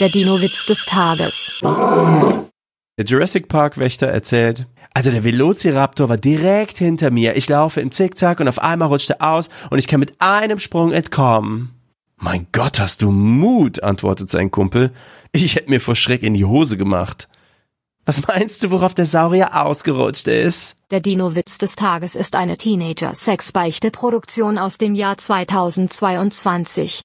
Der Dino-Witz des Tages. Der Jurassic Park Wächter erzählt, also der Velociraptor war direkt hinter mir. Ich laufe im Zickzack und auf einmal rutscht er aus und ich kann mit einem Sprung entkommen. Mein Gott, hast du Mut, antwortet sein Kumpel. Ich hätte mir vor Schreck in die Hose gemacht. Was meinst du, worauf der Saurier ausgerutscht ist? Der Dino-Witz des Tages ist eine Teenager-Sex-Beichte-Produktion aus dem Jahr 2022.